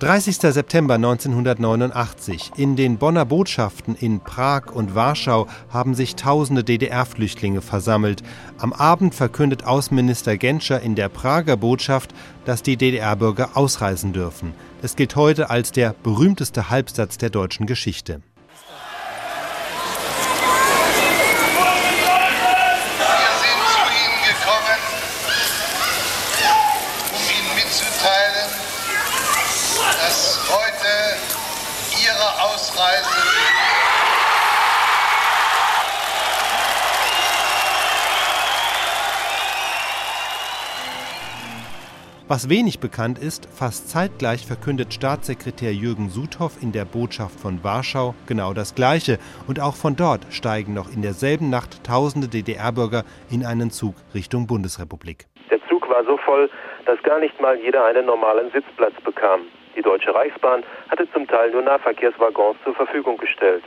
30. September 1989. In den Bonner Botschaften in Prag und Warschau haben sich tausende DDR-Flüchtlinge versammelt. Am Abend verkündet Außenminister Genscher in der Prager Botschaft, dass die DDR-Bürger ausreisen dürfen. Es gilt heute als der berühmteste Halbsatz der deutschen Geschichte. dass heute Ausreise Was wenig bekannt ist, fast zeitgleich verkündet Staatssekretär Jürgen Suthoff in der Botschaft von Warschau genau das Gleiche. Und auch von dort steigen noch in derselben Nacht tausende DDR-Bürger in einen Zug Richtung Bundesrepublik. Der Zug war so voll, dass gar nicht mal jeder einen normalen Sitzplatz bekam. Die Deutsche Reichsbahn hatte zum Teil nur Nahverkehrswaggons zur Verfügung gestellt.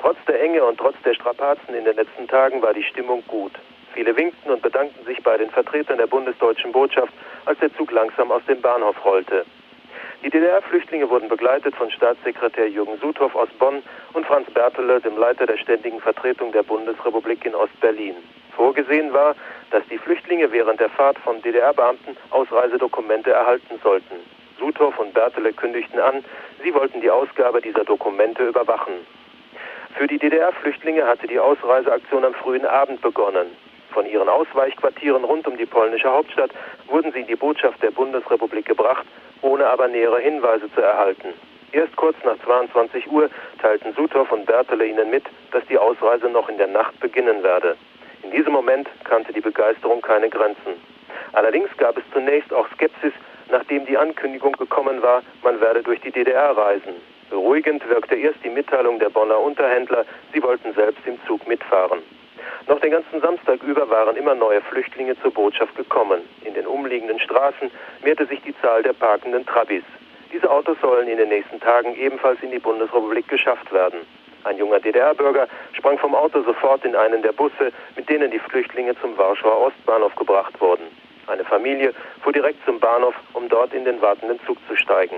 Trotz der Enge und trotz der Strapazen in den letzten Tagen war die Stimmung gut. Viele winkten und bedankten sich bei den Vertretern der bundesdeutschen Botschaft, als der Zug langsam aus dem Bahnhof rollte. Die DDR-Flüchtlinge wurden begleitet von Staatssekretär Jürgen Suthoff aus Bonn und Franz Bertele, dem Leiter der ständigen Vertretung der Bundesrepublik in Ostberlin. Vorgesehen war, dass die Flüchtlinge während der Fahrt von DDR-Beamten Ausreisedokumente erhalten sollten. Suthoff und Bertele kündigten an, sie wollten die Ausgabe dieser Dokumente überwachen. Für die DDR-Flüchtlinge hatte die Ausreiseaktion am frühen Abend begonnen. Von ihren Ausweichquartieren rund um die polnische Hauptstadt wurden sie in die Botschaft der Bundesrepublik gebracht, ohne aber nähere Hinweise zu erhalten. Erst kurz nach 22 Uhr teilten Suthoff und Bertele ihnen mit, dass die Ausreise noch in der Nacht beginnen werde. In diesem Moment kannte die Begeisterung keine Grenzen. Allerdings gab es zunächst auch Skepsis nachdem die Ankündigung gekommen war, man werde durch die DDR reisen. Beruhigend wirkte erst die Mitteilung der Bonner Unterhändler, sie wollten selbst im Zug mitfahren. Noch den ganzen Samstag über waren immer neue Flüchtlinge zur Botschaft gekommen. In den umliegenden Straßen mehrte sich die Zahl der parkenden Trabis. Diese Autos sollen in den nächsten Tagen ebenfalls in die Bundesrepublik geschafft werden. Ein junger DDR-Bürger sprang vom Auto sofort in einen der Busse, mit denen die Flüchtlinge zum Warschauer Ostbahnhof gebracht wurden. Eine Familie fuhr direkt zum Bahnhof, um dort in den wartenden Zug zu steigen.